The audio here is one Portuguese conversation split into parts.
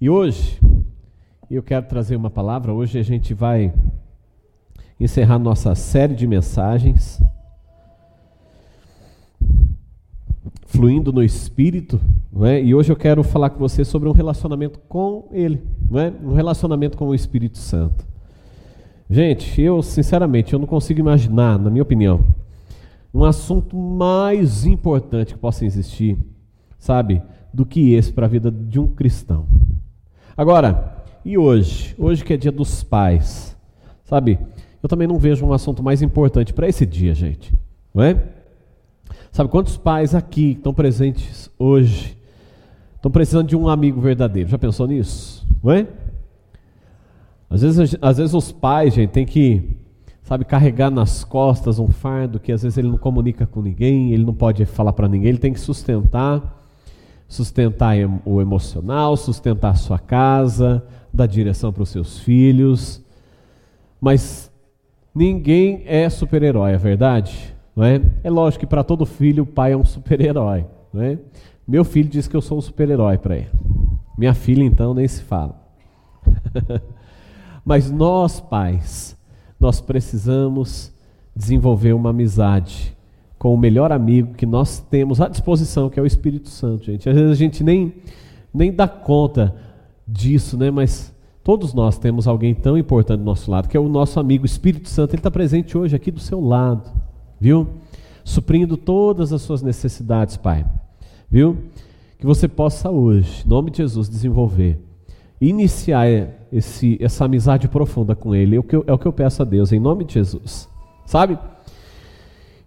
E hoje, eu quero trazer uma palavra. Hoje a gente vai encerrar nossa série de mensagens. Fluindo no Espírito, não é? e hoje eu quero falar com você sobre um relacionamento com Ele, não é? um relacionamento com o Espírito Santo. Gente, eu sinceramente eu não consigo imaginar, na minha opinião, um assunto mais importante que possa existir, sabe, do que esse para a vida de um cristão. Agora, e hoje? Hoje que é dia dos pais, sabe? Eu também não vejo um assunto mais importante para esse dia, gente, não é? Sabe quantos pais aqui estão presentes hoje estão precisando de um amigo verdadeiro? Já pensou nisso? Não é? Às vezes, às vezes os pais, gente, tem que, sabe, carregar nas costas um fardo que às vezes ele não comunica com ninguém, ele não pode falar para ninguém, ele tem que sustentar sustentar o emocional, sustentar sua casa, dar direção para os seus filhos. Mas ninguém é super-herói, é verdade? Não é? é lógico que para todo filho o pai é um super-herói. É? Meu filho diz que eu sou um super-herói para ele. Minha filha, então, nem se fala. Mas nós, pais, nós precisamos desenvolver uma amizade com o melhor amigo que nós temos à disposição, que é o Espírito Santo, gente. Às vezes a gente nem, nem dá conta disso, né? Mas todos nós temos alguém tão importante do nosso lado, que é o nosso amigo Espírito Santo. Ele está presente hoje aqui do seu lado, viu? Suprindo todas as suas necessidades, Pai. Viu? Que você possa hoje, em nome de Jesus, desenvolver, iniciar esse, essa amizade profunda com Ele. É o, que eu, é o que eu peço a Deus, em nome de Jesus. Sabe?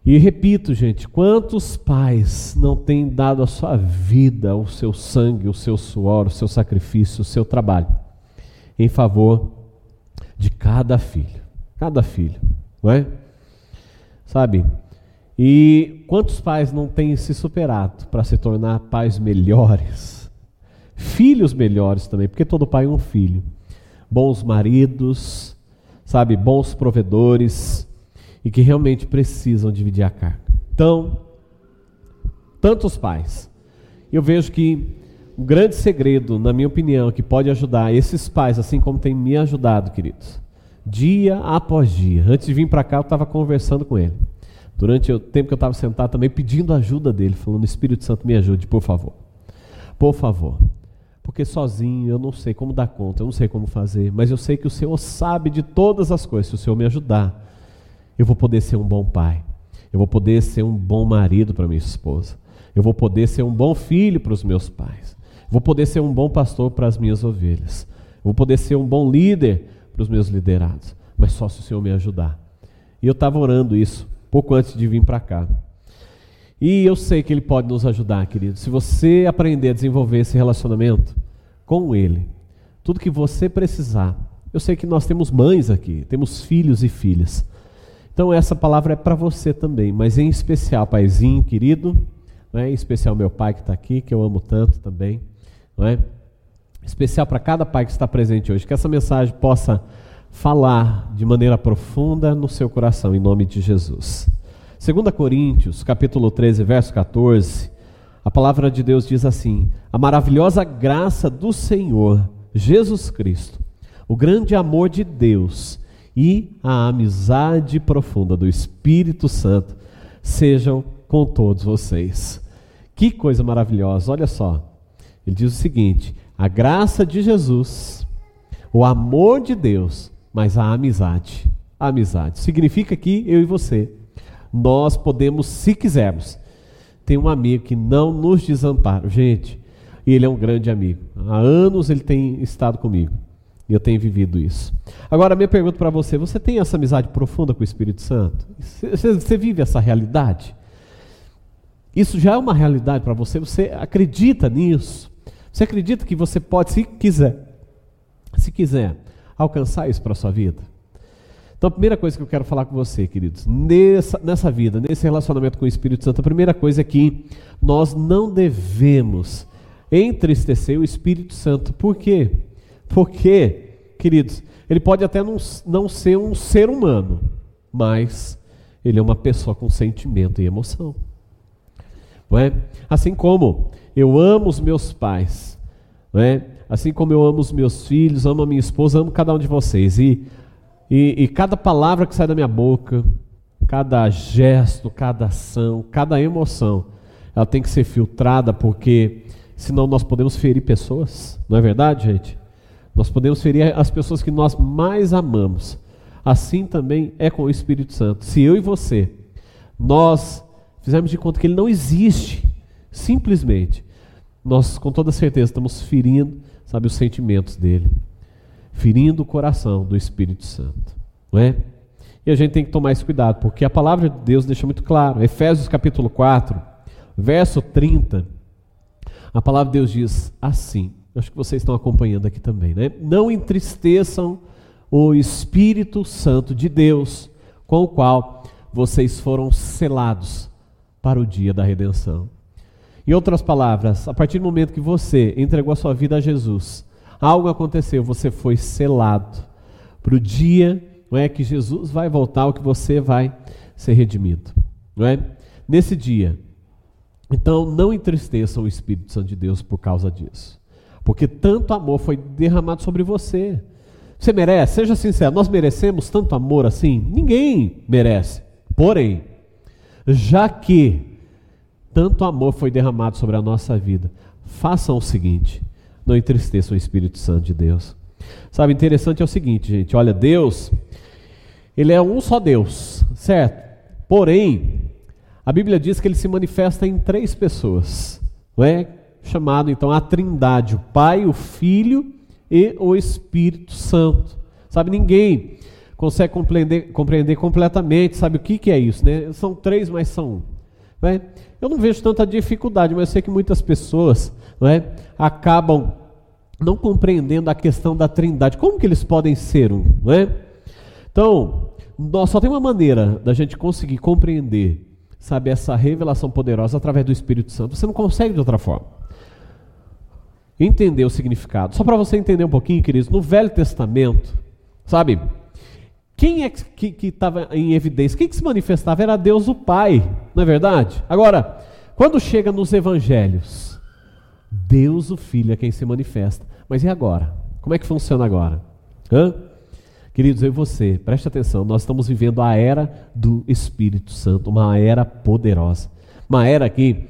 E repito, gente, quantos pais não têm dado a sua vida, o seu sangue, o seu suor, o seu sacrifício, o seu trabalho em favor de cada filho, cada filho, não é? Sabe? E quantos pais não têm se superado para se tornar pais melhores, filhos melhores também, porque todo pai é um filho, bons maridos, sabe, bons provedores, e que realmente precisam dividir a carga. Então, tantos pais. Eu vejo que um grande segredo, na minha opinião, que pode ajudar esses pais, assim como tem me ajudado, queridos, dia após dia. Antes de vir para cá, eu estava conversando com ele. Durante o tempo que eu estava sentado também, pedindo ajuda dele, falando: Espírito Santo, me ajude, por favor. Por favor. Porque sozinho eu não sei como dar conta, eu não sei como fazer, mas eu sei que o Senhor sabe de todas as coisas. Se o Senhor me ajudar, eu vou poder ser um bom pai. Eu vou poder ser um bom marido para minha esposa. Eu vou poder ser um bom filho para os meus pais. Eu vou poder ser um bom pastor para as minhas ovelhas. Eu vou poder ser um bom líder para os meus liderados. Mas só se o Senhor me ajudar. E eu estava orando isso pouco antes de vir para cá. E eu sei que Ele pode nos ajudar, querido. Se você aprender a desenvolver esse relacionamento com Ele, tudo que você precisar. Eu sei que nós temos mães aqui, temos filhos e filhas. Então essa palavra é para você também, mas em especial, paizinho querido, né? em especial meu pai que está aqui, que eu amo tanto também, é? especial para cada pai que está presente hoje, que essa mensagem possa falar de maneira profunda no seu coração, em nome de Jesus. 2 Coríntios, capítulo 13, verso 14, a palavra de Deus diz assim: A maravilhosa graça do Senhor Jesus Cristo, o grande amor de Deus e a amizade profunda do Espírito Santo sejam com todos vocês. Que coisa maravilhosa, olha só. Ele diz o seguinte: a graça de Jesus, o amor de Deus, mas a amizade. A amizade significa que eu e você, nós podemos, se quisermos, ter um amigo que não nos desampara. Gente, ele é um grande amigo. Há anos ele tem estado comigo. E eu tenho vivido isso. Agora, minha pergunta para você: você tem essa amizade profunda com o Espírito Santo? Você, você vive essa realidade? Isso já é uma realidade para você? Você acredita nisso? Você acredita que você pode, se quiser, se quiser, alcançar isso para a sua vida? Então, a primeira coisa que eu quero falar com você, queridos, nessa, nessa vida, nesse relacionamento com o Espírito Santo, a primeira coisa é que nós não devemos entristecer o Espírito Santo. Por quê? Porque, queridos, ele pode até não, não ser um ser humano, mas ele é uma pessoa com sentimento e emoção. Não é? Assim como eu amo os meus pais, não é? Assim como eu amo os meus filhos, amo a minha esposa, amo cada um de vocês. E, e, e cada palavra que sai da minha boca, cada gesto, cada ação, cada emoção, ela tem que ser filtrada, porque senão nós podemos ferir pessoas, não é verdade, gente? Nós podemos ferir as pessoas que nós mais amamos. Assim também é com o Espírito Santo. Se eu e você, nós fizermos de conta que ele não existe, simplesmente, nós com toda certeza estamos ferindo sabe, os sentimentos dele, ferindo o coração do Espírito Santo, não é? E a gente tem que tomar esse cuidado, porque a palavra de Deus deixa muito claro, Efésios capítulo 4, verso 30, a palavra de Deus diz assim, acho que vocês estão acompanhando aqui também, né? Não entristeçam o Espírito Santo de Deus, com o qual vocês foram selados para o dia da redenção. Em outras palavras, a partir do momento que você entregou a sua vida a Jesus, algo aconteceu, você foi selado para o dia não é, que Jesus vai voltar, o que você vai ser redimido. Não é? Nesse dia. Então, não entristeçam o Espírito Santo de Deus por causa disso. Porque tanto amor foi derramado sobre você. Você merece? Seja sincero, nós merecemos tanto amor assim? Ninguém merece. Porém, já que tanto amor foi derramado sobre a nossa vida. Façam o seguinte: não entristeçam o Espírito Santo de Deus. Sabe, interessante é o seguinte, gente: olha, Deus, Ele é um só Deus, certo? Porém, a Bíblia diz que Ele se manifesta em três pessoas, não é? Chamado então a Trindade: o Pai, o Filho e o Espírito Santo. Sabe, ninguém consegue compreender, compreender completamente, sabe o que, que é isso, né? São três, mas são um. Né? Eu não vejo tanta dificuldade, mas eu sei que muitas pessoas né, acabam não compreendendo a questão da trindade. Como que eles podem ser um? Né? Então, nós só tem uma maneira da gente conseguir compreender, sabe, essa revelação poderosa através do Espírito Santo. Você não consegue de outra forma. Entender o significado. Só para você entender um pouquinho, queridos, no Velho Testamento, sabe, quem é que estava em evidência? Quem que se manifestava? Era Deus o Pai, não é verdade? Agora, quando chega nos evangelhos, Deus o Filho é quem se manifesta. Mas e agora? Como é que funciona agora? Hã? Queridos, eu e você, preste atenção, nós estamos vivendo a era do Espírito Santo, uma era poderosa. Uma era que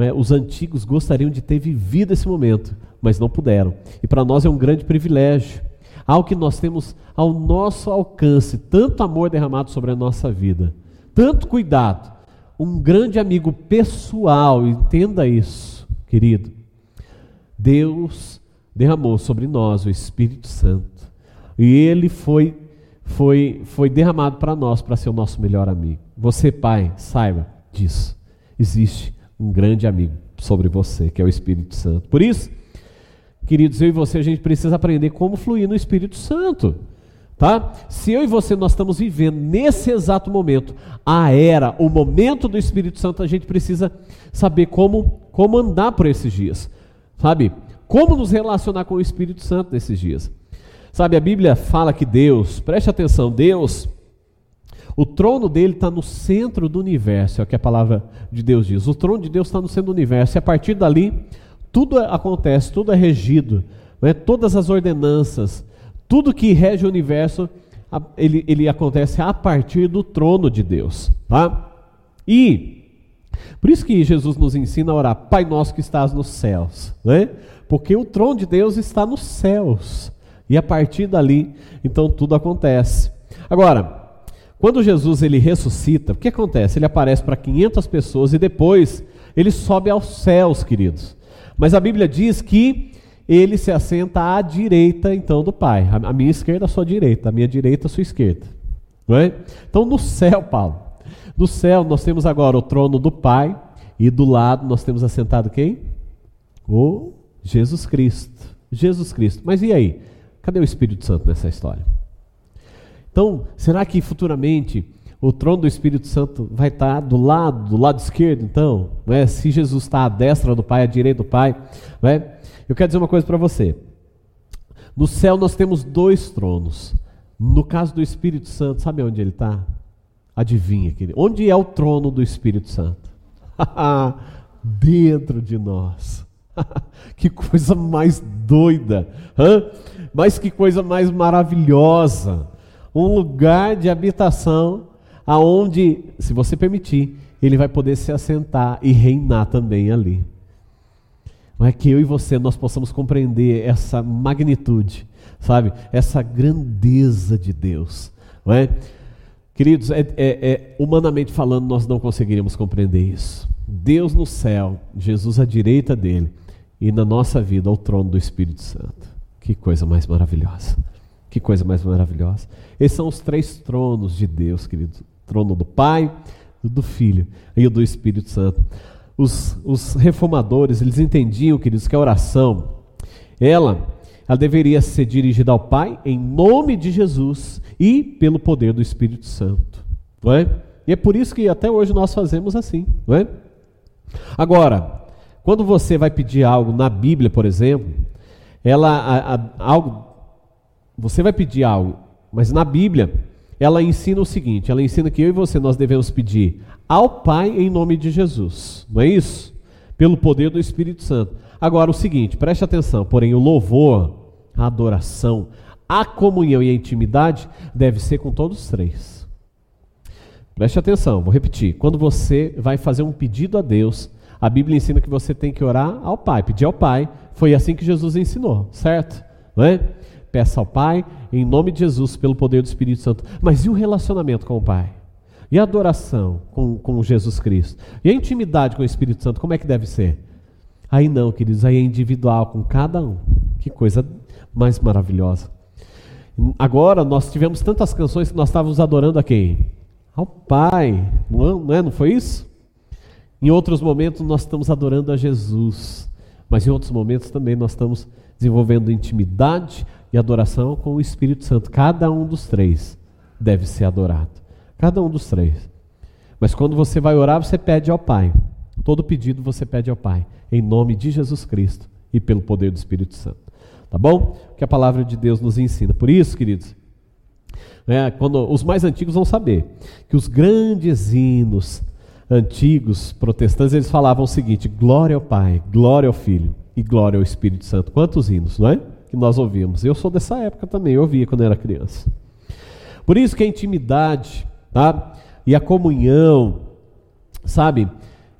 é, os antigos gostariam de ter vivido esse momento, mas não puderam. E para nós é um grande privilégio algo que nós temos ao nosso alcance, tanto amor derramado sobre a nossa vida, tanto cuidado, um grande amigo pessoal, entenda isso, querido. Deus derramou sobre nós o Espírito Santo, e ele foi foi foi derramado para nós para ser o nosso melhor amigo. Você, pai, saiba disso. Existe um grande amigo sobre você, que é o Espírito Santo. Por isso, Queridos, eu e você, a gente precisa aprender como fluir no Espírito Santo. Tá? Se eu e você nós estamos vivendo nesse exato momento a era, o momento do Espírito Santo, a gente precisa saber como, como andar por esses dias. Sabe? Como nos relacionar com o Espírito Santo nesses dias. Sabe, a Bíblia fala que Deus, preste atenção, Deus, o trono dele está no centro do universo, é o que a palavra de Deus diz. O trono de Deus está no centro do universo, e a partir dali tudo acontece, tudo é regido, né? todas as ordenanças, tudo que rege o universo, ele, ele acontece a partir do trono de Deus. Tá? E por isso que Jesus nos ensina a orar, Pai nosso que estás nos céus, né? porque o trono de Deus está nos céus. E a partir dali, então tudo acontece. Agora, quando Jesus ele ressuscita, o que acontece? Ele aparece para 500 pessoas e depois ele sobe aos céus, queridos. Mas a Bíblia diz que ele se assenta à direita, então, do Pai. A minha esquerda, a sua direita. A minha direita, a sua esquerda. Não é? Então, no céu, Paulo. No céu, nós temos agora o trono do Pai. E do lado, nós temos assentado quem? O Jesus Cristo. Jesus Cristo. Mas e aí? Cadê o Espírito Santo nessa história? Então, será que futuramente o trono do Espírito Santo vai estar do lado, do lado esquerdo, então, né? se Jesus está à destra do Pai, à direita do Pai. Né? Eu quero dizer uma coisa para você. No céu nós temos dois tronos. No caso do Espírito Santo, sabe onde ele está? Adivinha, querido. Onde é o trono do Espírito Santo? Dentro de nós. que coisa mais doida, hã? mas que coisa mais maravilhosa. Um lugar de habitação aonde, se você permitir, ele vai poder se assentar e reinar também ali. Não é que eu e você nós possamos compreender essa magnitude, sabe? Essa grandeza de Deus, não é? Queridos, é, é, é, humanamente falando, nós não conseguiríamos compreender isso. Deus no céu, Jesus à direita dele, e na nossa vida ao trono do Espírito Santo. Que coisa mais maravilhosa. Que coisa mais maravilhosa. Esses são os três tronos de Deus, queridos: o trono do Pai, do Filho e do Espírito Santo. Os, os reformadores, eles entendiam, queridos, que a oração, ela, ela deveria ser dirigida ao Pai em nome de Jesus e pelo poder do Espírito Santo. Não é? E é por isso que até hoje nós fazemos assim. Não é? Agora, quando você vai pedir algo na Bíblia, por exemplo, ela a, a, algo, você vai pedir algo, mas na Bíblia ela ensina o seguinte: ela ensina que eu e você nós devemos pedir ao Pai em nome de Jesus, não é isso? Pelo poder do Espírito Santo. Agora o seguinte, preste atenção, porém o louvor, a adoração, a comunhão e a intimidade deve ser com todos os três. Preste atenção, vou repetir. Quando você vai fazer um pedido a Deus, a Bíblia ensina que você tem que orar ao Pai, pedir ao Pai. Foi assim que Jesus ensinou, certo? Não é? Peça ao Pai, em nome de Jesus, pelo poder do Espírito Santo. Mas e o relacionamento com o Pai? E a adoração com, com Jesus Cristo? E a intimidade com o Espírito Santo, como é que deve ser? Aí não, queridos, aí é individual com cada um. Que coisa mais maravilhosa. Agora nós tivemos tantas canções que nós estávamos adorando a quem? Ao Pai, não é? Não foi isso? Em outros momentos nós estamos adorando a Jesus, mas em outros momentos também nós estamos desenvolvendo intimidade e adoração com o Espírito Santo. Cada um dos três deve ser adorado. Cada um dos três. Mas quando você vai orar, você pede ao Pai. Todo pedido você pede ao Pai, em nome de Jesus Cristo e pelo poder do Espírito Santo. Tá bom? Que a palavra de Deus nos ensina. Por isso, queridos, é, quando os mais antigos vão saber que os grandes hinos antigos protestantes eles falavam o seguinte: glória ao Pai, glória ao Filho e glória ao Espírito Santo. Quantos hinos, não é? Que nós ouvimos. Eu sou dessa época também, eu ouvia quando era criança. Por isso que a intimidade, tá? E a comunhão, sabe?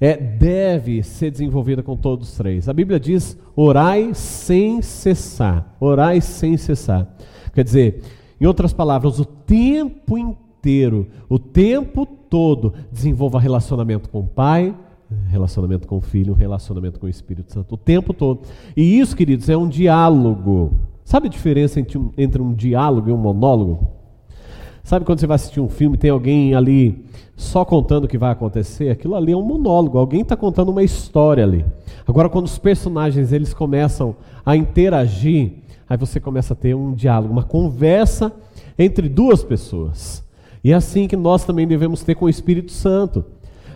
É, deve ser desenvolvida com todos os três. A Bíblia diz: orai sem cessar. Orai sem cessar. Quer dizer, em outras palavras, o tempo inteiro, o tempo todo, desenvolva relacionamento com o Pai, relacionamento com o Filho, relacionamento com o Espírito Santo, o tempo todo. E isso, queridos, é um diálogo. Sabe a diferença entre um, entre um diálogo e um monólogo? Sabe quando você vai assistir um filme tem alguém ali só contando o que vai acontecer? Aquilo ali é um monólogo, alguém está contando uma história ali. Agora, quando os personagens eles começam a interagir, aí você começa a ter um diálogo, uma conversa entre duas pessoas. E é assim que nós também devemos ter com o Espírito Santo.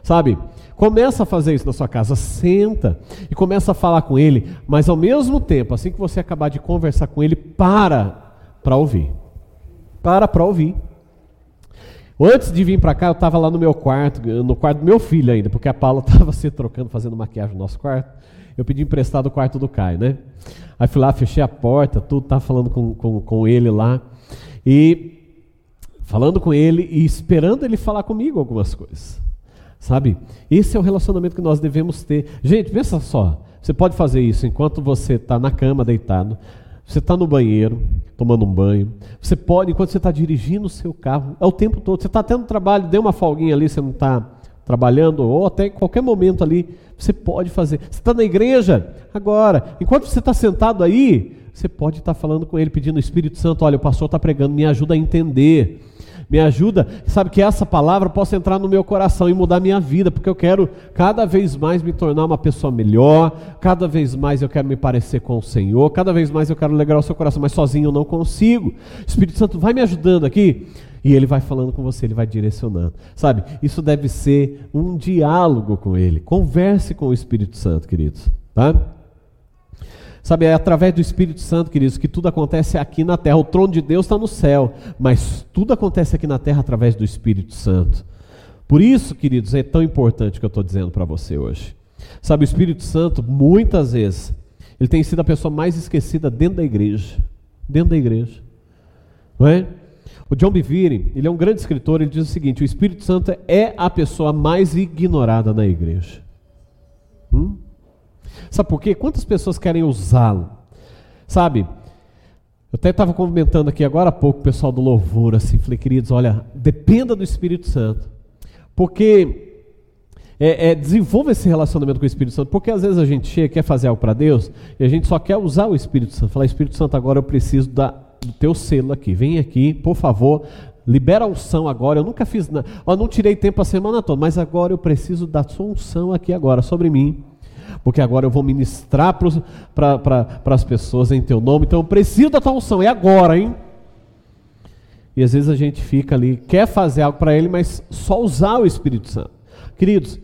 Sabe? Começa a fazer isso na sua casa, senta e começa a falar com ele, mas ao mesmo tempo, assim que você acabar de conversar com ele, para para ouvir. Para para ouvir. Antes de vir para cá, eu estava lá no meu quarto, no quarto do meu filho ainda, porque a Paula estava se trocando, fazendo maquiagem no nosso quarto. Eu pedi emprestado o quarto do Caio, né? Aí fui lá, fechei a porta, tudo, estava falando com, com, com ele lá. E falando com ele e esperando ele falar comigo algumas coisas. Sabe? Esse é o relacionamento que nós devemos ter. Gente, pensa só. Você pode fazer isso enquanto você está na cama deitado. Você está no banheiro, tomando um banho. Você pode, enquanto você está dirigindo o seu carro, é o tempo todo. Você está tendo trabalho, deu uma folguinha ali, você não está trabalhando, ou até em qualquer momento ali, você pode fazer. Você está na igreja, agora. Enquanto você está sentado aí, você pode estar tá falando com ele, pedindo o Espírito Santo: olha, o pastor está pregando, me ajuda a entender me ajuda, sabe, que essa palavra possa entrar no meu coração e mudar minha vida, porque eu quero cada vez mais me tornar uma pessoa melhor, cada vez mais eu quero me parecer com o Senhor, cada vez mais eu quero alegrar o seu coração, mas sozinho eu não consigo. Espírito Santo vai me ajudando aqui. E ele vai falando com você, ele vai direcionando. Sabe, isso deve ser um diálogo com ele. Converse com o Espírito Santo, queridos. Tá? Sabe, é através do Espírito Santo, queridos, que tudo acontece aqui na terra. O trono de Deus está no céu, mas tudo acontece aqui na terra através do Espírito Santo. Por isso, queridos, é tão importante o que eu estou dizendo para você hoje. Sabe, o Espírito Santo, muitas vezes, ele tem sido a pessoa mais esquecida dentro da igreja. Dentro da igreja. Não é? O John Bevere, ele é um grande escritor, ele diz o seguinte: o Espírito Santo é a pessoa mais ignorada na igreja. Hum? Sabe por quê? Quantas pessoas querem usá-lo? Sabe, eu até estava comentando aqui agora há pouco, o pessoal do louvor, assim, falei, queridos, olha, dependa do Espírito Santo. Porque é, é, desenvolva esse relacionamento com o Espírito Santo, porque às vezes a gente chega, quer fazer algo para Deus, e a gente só quer usar o Espírito Santo. Falar, Espírito Santo, agora eu preciso da, do teu selo aqui. Vem aqui, por favor, libera a unção agora. Eu nunca fiz nada, eu não tirei tempo a semana toda, mas agora eu preciso da sua unção aqui agora, sobre mim porque agora eu vou ministrar para as pessoas em teu nome, então eu preciso da tua unção, é agora, hein? E às vezes a gente fica ali, quer fazer algo para ele, mas só usar o Espírito Santo. Queridos,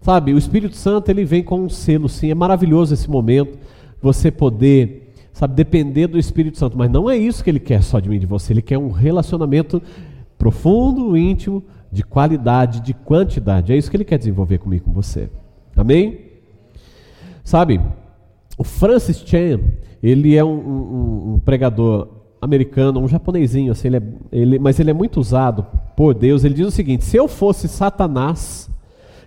sabe, o Espírito Santo ele vem com um selo, sim, é maravilhoso esse momento, você poder, sabe, depender do Espírito Santo, mas não é isso que ele quer só de mim, de você, ele quer um relacionamento profundo, íntimo, de qualidade, de quantidade, é isso que ele quer desenvolver comigo, com você. Amém? Sabe, o Francis Chan, ele é um, um, um pregador americano, um japonesinho, assim, ele é, ele, mas ele é muito usado por Deus. Ele diz o seguinte: se eu fosse Satanás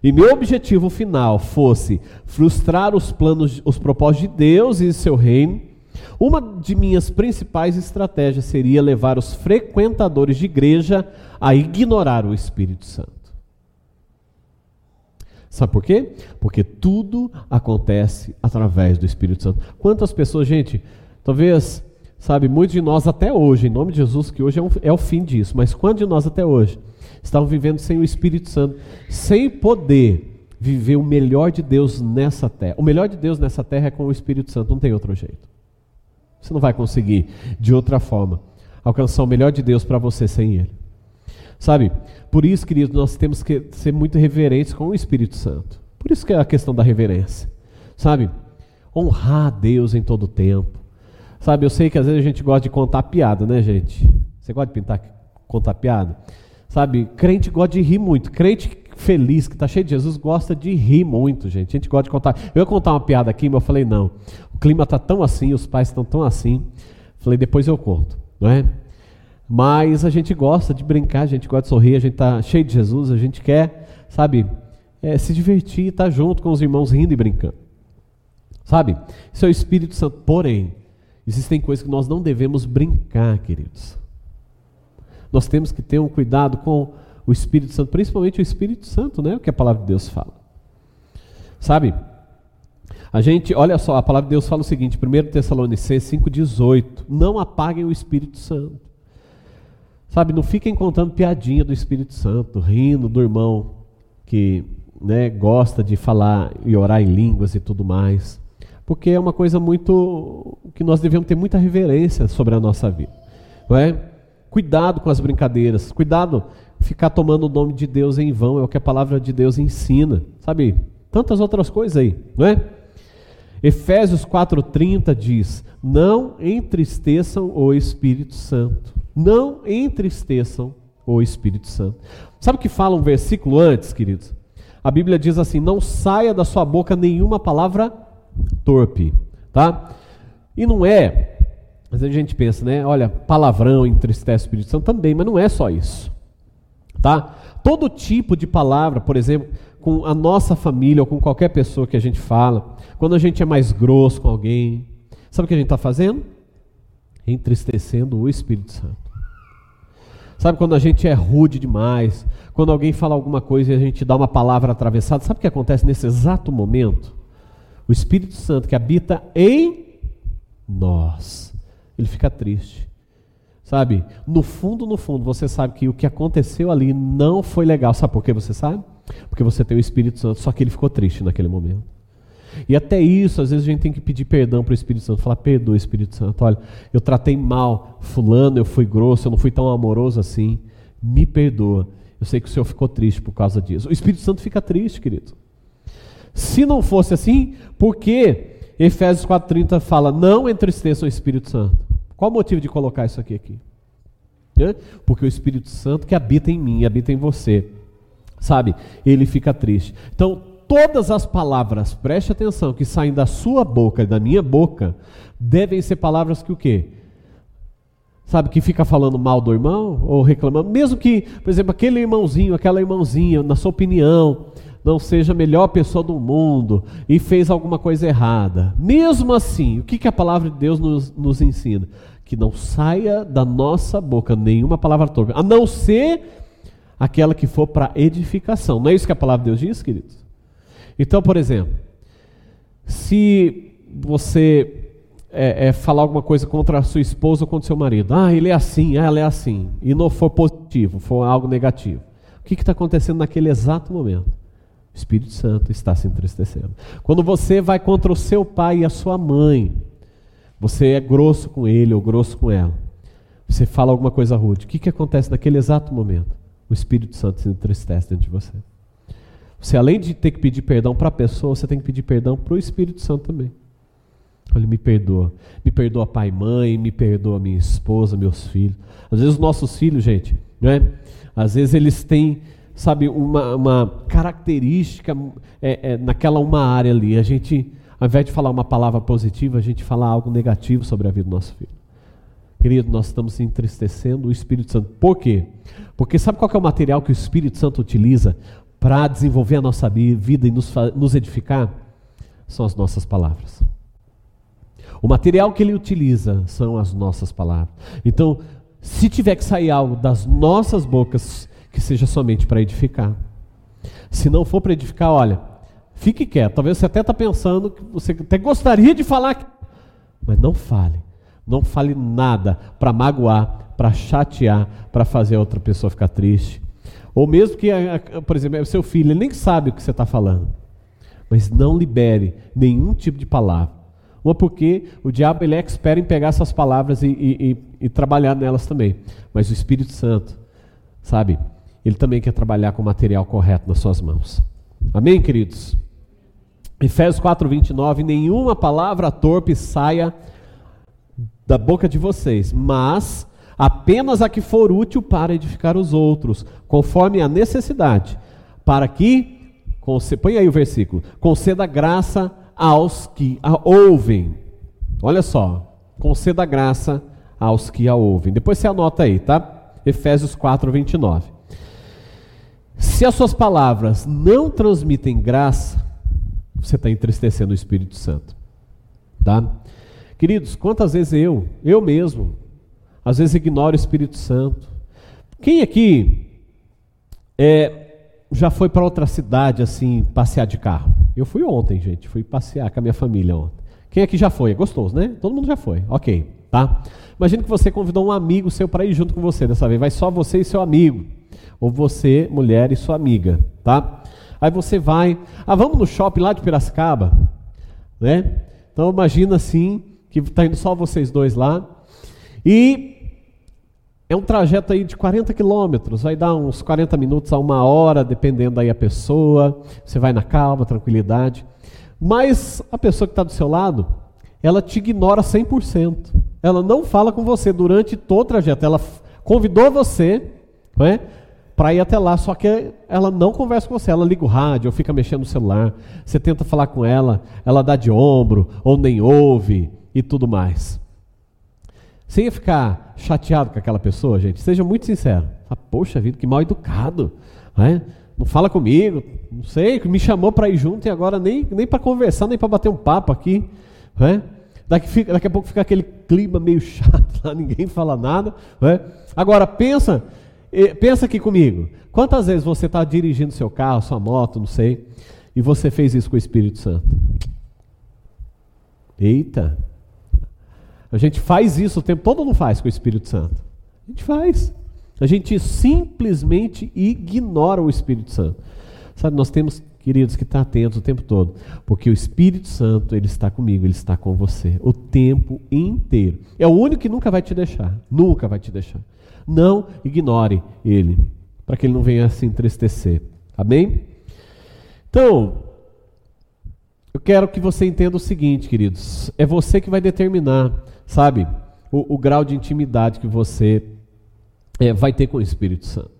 e meu objetivo final fosse frustrar os planos, os propósitos de Deus e seu reino, uma de minhas principais estratégias seria levar os frequentadores de igreja a ignorar o Espírito Santo. Sabe por quê? Porque tudo acontece através do Espírito Santo. Quantas pessoas, gente, talvez, sabe, muitos de nós até hoje, em nome de Jesus, que hoje é, um, é o fim disso, mas quantos de nós até hoje estavam vivendo sem o Espírito Santo, sem poder viver o melhor de Deus nessa terra? O melhor de Deus nessa terra é com o Espírito Santo, não tem outro jeito. Você não vai conseguir, de outra forma, alcançar o melhor de Deus para você sem Ele. Sabe? Por isso, queridos, nós temos que ser muito reverentes com o Espírito Santo. Por isso que é a questão da reverência. Sabe? Honrar a Deus em todo o tempo. Sabe, eu sei que às vezes a gente gosta de contar piada, né, gente? Você gosta de pintar, contar piada? Sabe, crente gosta de rir muito. Crente feliz, que está cheio de Jesus, gosta de rir muito, gente. A gente gosta de contar. Eu ia contar uma piada aqui, mas eu falei, não. O clima está tão assim, os pais estão tão assim. Falei, depois eu conto, não é? Mas a gente gosta de brincar, a gente gosta de sorrir, a gente está cheio de Jesus, a gente quer, sabe, é, se divertir, estar tá junto com os irmãos rindo e brincando. Sabe? Isso é o Espírito Santo. Porém, existem coisas que nós não devemos brincar, queridos. Nós temos que ter um cuidado com o Espírito Santo, principalmente o Espírito Santo, né? O que a palavra de Deus fala. Sabe? A gente, olha só, a palavra de Deus fala o seguinte, 1 Tessalonicenses 5,18: Não apaguem o Espírito Santo. Sabe, não fiquem contando piadinha do Espírito Santo, rindo do irmão que né, gosta de falar e orar em línguas e tudo mais. Porque é uma coisa muito. que nós devemos ter muita reverência sobre a nossa vida. Não é? Cuidado com as brincadeiras, cuidado ficar tomando o nome de Deus em vão, é o que a palavra de Deus ensina. Sabe? Tantas outras coisas aí, não é? Efésios 4,30 diz: Não entristeçam o Espírito Santo não entristeçam o Espírito Santo. Sabe o que fala um versículo antes, queridos? A Bíblia diz assim: não saia da sua boca nenhuma palavra torpe, tá? E não é, às vezes a gente pensa, né? Olha, palavrão entristece o Espírito Santo também, mas não é só isso, tá? Todo tipo de palavra, por exemplo, com a nossa família ou com qualquer pessoa que a gente fala, quando a gente é mais grosso com alguém, sabe o que a gente está fazendo? Entristecendo o Espírito Santo. Sabe quando a gente é rude demais, quando alguém fala alguma coisa e a gente dá uma palavra atravessada, sabe o que acontece nesse exato momento? O Espírito Santo que habita em nós, ele fica triste. Sabe? No fundo, no fundo, você sabe que o que aconteceu ali não foi legal. Sabe por que você sabe? Porque você tem o Espírito Santo, só que ele ficou triste naquele momento. E até isso, às vezes a gente tem que pedir perdão para o Espírito Santo, falar: perdoa, Espírito Santo, olha, eu tratei mal Fulano, eu fui grosso, eu não fui tão amoroso assim, me perdoa. Eu sei que o Senhor ficou triste por causa disso. O Espírito Santo fica triste, querido. Se não fosse assim, por que Efésios 4,30 fala: não entristeçam o Espírito Santo? Qual o motivo de colocar isso aqui? aqui? Porque o Espírito Santo que habita em mim, habita em você, sabe? Ele fica triste. Então, todas as palavras, preste atenção, que saem da sua boca e da minha boca, devem ser palavras que o quê? Sabe, que fica falando mal do irmão ou reclamando, mesmo que, por exemplo, aquele irmãozinho, aquela irmãzinha, na sua opinião, não seja a melhor pessoa do mundo e fez alguma coisa errada. Mesmo assim, o que, que a palavra de Deus nos, nos ensina? Que não saia da nossa boca nenhuma palavra torpe, a não ser aquela que for para edificação. Não é isso que a palavra de Deus diz, queridos? Então, por exemplo, se você é, é, falar alguma coisa contra a sua esposa ou contra o seu marido, ah, ele é assim, ah, ela é assim, e não for positivo, for algo negativo, o que está acontecendo naquele exato momento? O Espírito Santo está se entristecendo. Quando você vai contra o seu pai e a sua mãe, você é grosso com ele ou grosso com ela, você fala alguma coisa rude, o que, que acontece naquele exato momento? O Espírito Santo se entristece dentro de você. Você, além de ter que pedir perdão para a pessoa, você tem que pedir perdão para o Espírito Santo também. Olha, me perdoa. Me perdoa pai e mãe, me perdoa minha esposa, meus filhos. Às vezes os nossos filhos, gente, né? Às vezes eles têm, sabe, uma, uma característica é, é, naquela uma área ali. A gente, ao invés de falar uma palavra positiva, a gente fala algo negativo sobre a vida do nosso filho. Querido, nós estamos entristecendo o Espírito Santo. Por quê? Porque sabe qual é o material que o Espírito Santo utiliza para desenvolver a nossa vida e nos, nos edificar? São as nossas palavras. O material que ele utiliza são as nossas palavras. Então, se tiver que sair algo das nossas bocas, que seja somente para edificar. Se não for para edificar, olha, fique quieto. Talvez você até está pensando que você até gostaria de falar, mas não fale. Não fale nada para magoar, para chatear, para fazer a outra pessoa ficar triste. Ou mesmo que, por exemplo, o seu filho, ele nem sabe o que você está falando. Mas não libere nenhum tipo de palavra. Uma porque o diabo ele é expert em pegar essas palavras e, e, e, e trabalhar nelas também. Mas o Espírito Santo, sabe, ele também quer trabalhar com o material correto nas suas mãos. Amém, queridos? Efésios 4, 29, nenhuma palavra torpe saia da boca de vocês, mas apenas a que for útil para edificar os outros, conforme a necessidade, para que, põe aí o versículo, conceda graça aos que a ouvem. Olha só, conceda graça aos que a ouvem. Depois você anota aí, tá? Efésios 4, 29. Se as suas palavras não transmitem graça, você está entristecendo o Espírito Santo. Tá? Queridos, quantas vezes eu, eu mesmo, às vezes ignoro o Espírito Santo. Quem aqui é, já foi para outra cidade assim, passear de carro? Eu fui ontem, gente, fui passear com a minha família ontem. Quem aqui já foi? É gostoso, né? Todo mundo já foi. Ok, tá? Imagina que você convidou um amigo seu para ir junto com você dessa vez. Vai só você e seu amigo. Ou você, mulher e sua amiga, tá? Aí você vai. Ah, vamos no shopping lá de Piracicaba, né? Então imagina assim que está indo só vocês dois lá. E é um trajeto aí de 40 quilômetros, vai dar uns 40 minutos a uma hora, dependendo aí a pessoa. Você vai na calma, tranquilidade. Mas a pessoa que está do seu lado, ela te ignora 100%. Ela não fala com você durante todo o trajeto. Ela convidou você né, para ir até lá, só que ela não conversa com você. Ela liga o rádio ou fica mexendo no celular. Você tenta falar com ela, ela dá de ombro ou nem ouve e tudo mais. Você ia ficar chateado com aquela pessoa, gente? Seja muito sincero. Fala, Poxa vida, que mal educado. Né? Não fala comigo, não sei, me chamou para ir junto e agora nem, nem para conversar, nem para bater um papo aqui. Né? Daqui, daqui a pouco fica aquele clima meio chato lá, ninguém fala nada. Né? Agora, pensa, pensa aqui comigo. Quantas vezes você está dirigindo seu carro, sua moto, não sei, e você fez isso com o Espírito Santo? Eita, a gente faz isso o tempo todo ou não faz com o Espírito Santo? A gente faz. A gente simplesmente ignora o Espírito Santo. Sabe, nós temos, queridos, que estar atentos o tempo todo, porque o Espírito Santo, ele está comigo, ele está com você o tempo inteiro. É o único que nunca vai te deixar, nunca vai te deixar. Não ignore ele, para que ele não venha se entristecer. Amém? Então, eu quero que você entenda o seguinte, queridos: é você que vai determinar sabe, o, o grau de intimidade que você é, vai ter com o Espírito Santo.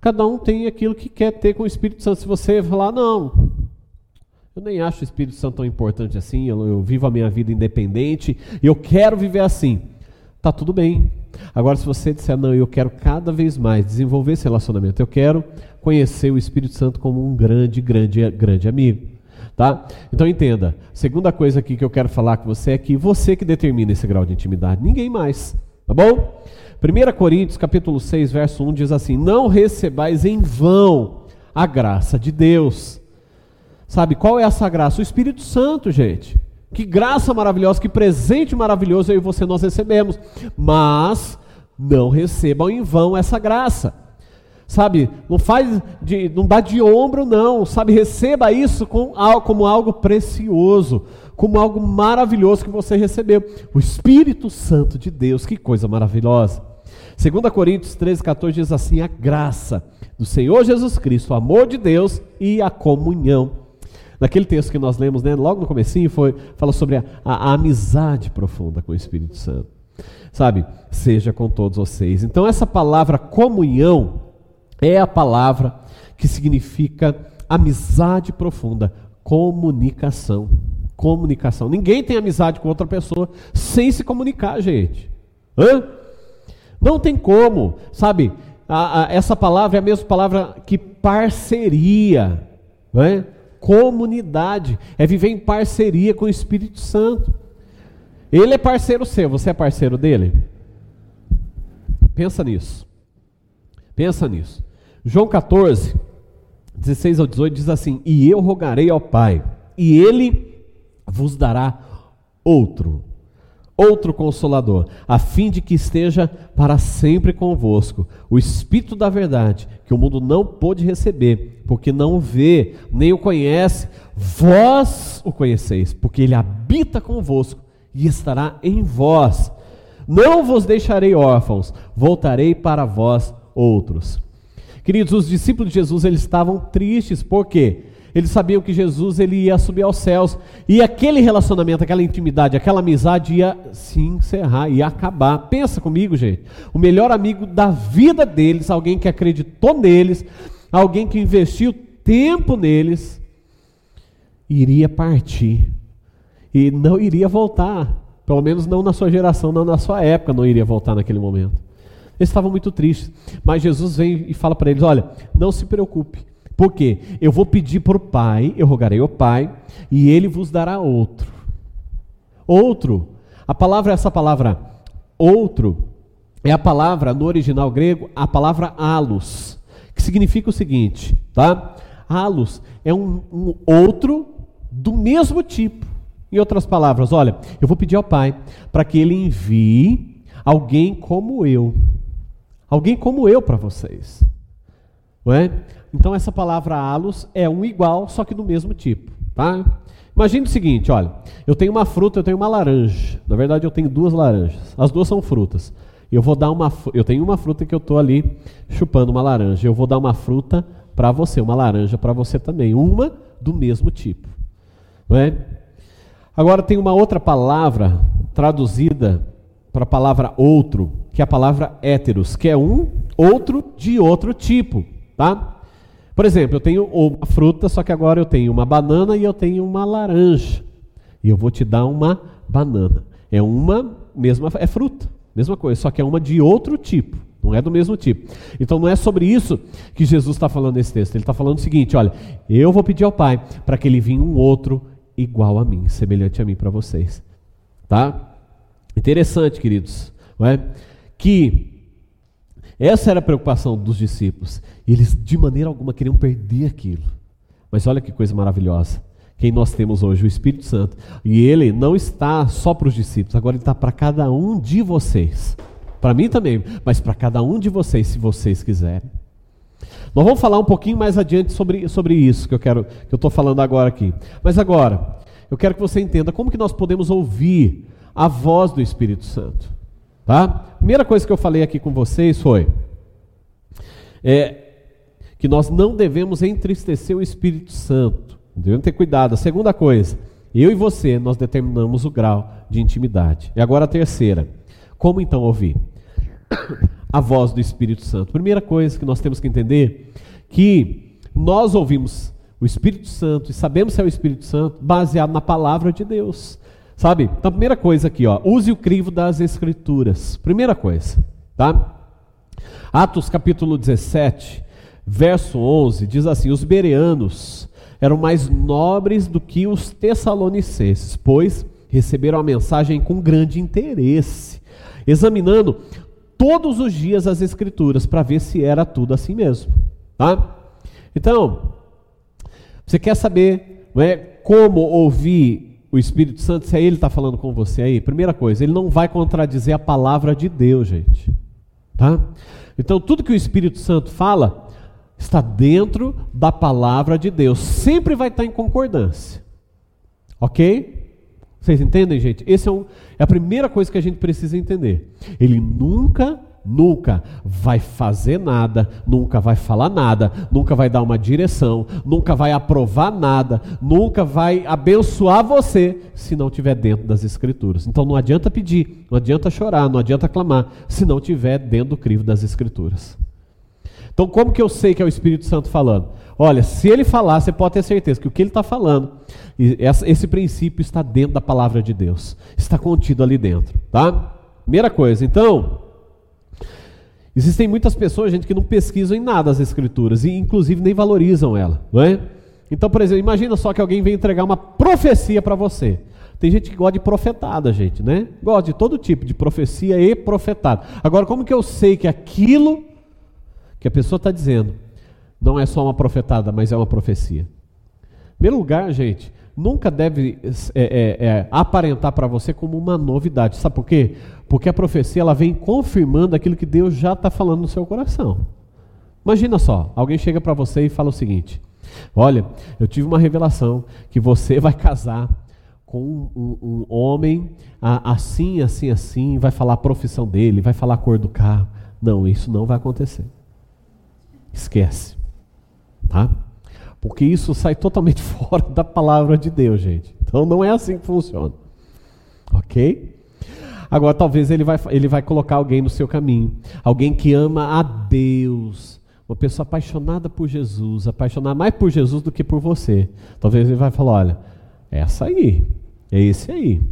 Cada um tem aquilo que quer ter com o Espírito Santo. Se você falar, não, Eu nem acho o Espírito Santo tão importante assim, eu, eu vivo a minha vida independente, eu quero viver assim. Tá tudo bem. Agora, se você disser, não, eu quero cada vez mais desenvolver esse relacionamento, eu quero conhecer o Espírito Santo como um grande, grande, grande amigo. Tá? Então entenda. Segunda coisa aqui que eu quero falar com você é que você que determina esse grau de intimidade, ninguém mais. Tá bom? 1 Coríntios capítulo 6, verso 1 diz assim: Não recebais em vão a graça de Deus. Sabe qual é essa graça? O Espírito Santo, gente. Que graça maravilhosa, que presente maravilhoso eu e você nós recebemos. Mas não recebam em vão essa graça. Sabe, não faz de, não dá de ombro não, sabe, receba isso com, como algo precioso, como algo maravilhoso que você recebeu. O Espírito Santo de Deus, que coisa maravilhosa. 2 Coríntios 13, 14 diz assim: a graça do Senhor Jesus Cristo, o amor de Deus e a comunhão Naquele texto que nós lemos, né, logo no comecinho, foi, fala sobre a, a, a amizade profunda com o Espírito Santo. Sabe? Seja com todos vocês. Então, essa palavra comunhão é a palavra que significa amizade profunda, comunicação. Comunicação. Ninguém tem amizade com outra pessoa sem se comunicar, gente. Hã? Não tem como, sabe? A, a, essa palavra é a mesma palavra que parceria. Não é? comunidade, é viver em parceria com o Espírito Santo. Ele é parceiro seu, você é parceiro dele? Pensa nisso. Pensa nisso. João 14, 16 ao 18 diz assim: E eu rogarei ao Pai, e ele vos dará outro outro consolador, a fim de que esteja para sempre convosco, o Espírito da verdade, que o mundo não pôde receber, porque não o vê, nem o conhece, vós o conheceis, porque ele habita convosco e estará em vós. Não vos deixarei órfãos, voltarei para vós outros. Queridos, os discípulos de Jesus, eles estavam tristes, por quê? Eles sabiam que Jesus ele ia subir aos céus e aquele relacionamento, aquela intimidade, aquela amizade ia se encerrar, ia acabar. Pensa comigo, gente. O melhor amigo da vida deles, alguém que acreditou neles, alguém que investiu tempo neles, iria partir e não iria voltar. Pelo menos não na sua geração, não na sua época, não iria voltar naquele momento. Eles estavam muito tristes, mas Jesus vem e fala para eles: Olha, não se preocupe, porque eu vou pedir para o Pai, eu rogarei ao Pai, e ele vos dará outro. Outro. A palavra, essa palavra outro, é a palavra no original grego, a palavra alus, que significa o seguinte, tá? Alus é um, um outro do mesmo tipo. Em outras palavras, olha, eu vou pedir ao Pai para que ele envie alguém como eu. Alguém como eu para vocês. É? Então essa palavra halos é um igual, só que do mesmo tipo, tá? Imagine o seguinte, olha, eu tenho uma fruta, eu tenho uma laranja. Na verdade, eu tenho duas laranjas. As duas são frutas. Eu vou dar uma, eu tenho uma fruta que eu estou ali chupando uma laranja. Eu vou dar uma fruta para você, uma laranja para você também, uma do mesmo tipo, não é? Agora tem uma outra palavra traduzida para a palavra outro, que é a palavra héteros, que é um outro de outro tipo, tá? Por exemplo, eu tenho uma fruta, só que agora eu tenho uma banana e eu tenho uma laranja. E eu vou te dar uma banana. É uma mesma é fruta, mesma coisa, só que é uma de outro tipo. Não é do mesmo tipo. Então não é sobre isso que Jesus está falando nesse texto. Ele está falando o seguinte: olha, eu vou pedir ao Pai para que ele venha um outro igual a mim, semelhante a mim para vocês. Tá? Interessante, queridos, não é? Que essa era a preocupação dos discípulos. Eles de maneira alguma queriam perder aquilo. Mas olha que coisa maravilhosa. Quem nós temos hoje? O Espírito Santo. E ele não está só para os discípulos, agora ele está para cada um de vocês. Para mim também, mas para cada um de vocês, se vocês quiserem. Nós vamos falar um pouquinho mais adiante sobre, sobre isso que eu quero que eu estou falando agora aqui. Mas agora, eu quero que você entenda como que nós podemos ouvir a voz do Espírito Santo. Tá? Primeira coisa que eu falei aqui com vocês foi é, que nós não devemos entristecer o Espírito Santo. Devemos ter cuidado. A segunda coisa, eu e você, nós determinamos o grau de intimidade. E agora a terceira, como então ouvir? A voz do Espírito Santo. Primeira coisa que nós temos que entender que nós ouvimos o Espírito Santo e sabemos se é o Espírito Santo baseado na palavra de Deus. Sabe? Então, primeira coisa aqui, ó, use o crivo das Escrituras. Primeira coisa, tá? Atos capítulo 17, verso 11, diz assim: Os bereanos eram mais nobres do que os tessalonicenses, pois receberam a mensagem com grande interesse, examinando todos os dias as Escrituras para ver se era tudo assim mesmo. Tá? Então, você quer saber não é, como ouvir o Espírito Santo, se é Ele está falando com você aí? Primeira coisa, Ele não vai contradizer a palavra de Deus, gente. Tá? Então, tudo que o Espírito Santo fala está dentro da palavra de Deus. Sempre vai estar em concordância. Ok? Vocês entendem, gente? Essa é, um, é a primeira coisa que a gente precisa entender. Ele nunca, nunca vai fazer nada, nunca vai falar nada, nunca vai dar uma direção, nunca vai aprovar nada, nunca vai abençoar você se não estiver dentro das Escrituras. Então não adianta pedir, não adianta chorar, não adianta clamar, se não estiver dentro do crivo das Escrituras. Então, como que eu sei que é o Espírito Santo falando? Olha, se ele falar, você pode ter certeza que o que ele está falando, esse princípio está dentro da palavra de Deus, está contido ali dentro, tá? Primeira coisa, então, existem muitas pessoas, gente, que não pesquisam em nada as escrituras e, inclusive, nem valorizam ela, não é? Então, por exemplo, imagina só que alguém vem entregar uma profecia para você. Tem gente que gosta de profetada, gente, né? Gosta de todo tipo de profecia e profetada. Agora, como que eu sei que aquilo que a pessoa está dizendo não é só uma profetada, mas é uma profecia. Em primeiro lugar, gente, nunca deve é, é, é, aparentar para você como uma novidade. Sabe por quê? Porque a profecia ela vem confirmando aquilo que Deus já está falando no seu coração. Imagina só, alguém chega para você e fala o seguinte: Olha, eu tive uma revelação que você vai casar com um, um, homem assim, assim, assim, vai falar a profissão dele, vai falar a cor do carro. Não, isso não vai acontecer. Esquece. Tá? Porque isso sai totalmente fora da palavra de Deus, gente. Então não é assim que funciona. Ok? Agora talvez ele vai, ele vai colocar alguém no seu caminho. Alguém que ama a Deus. Uma pessoa apaixonada por Jesus. Apaixonada mais por Jesus do que por você. Talvez ele vai falar: olha, é essa aí. É esse aí.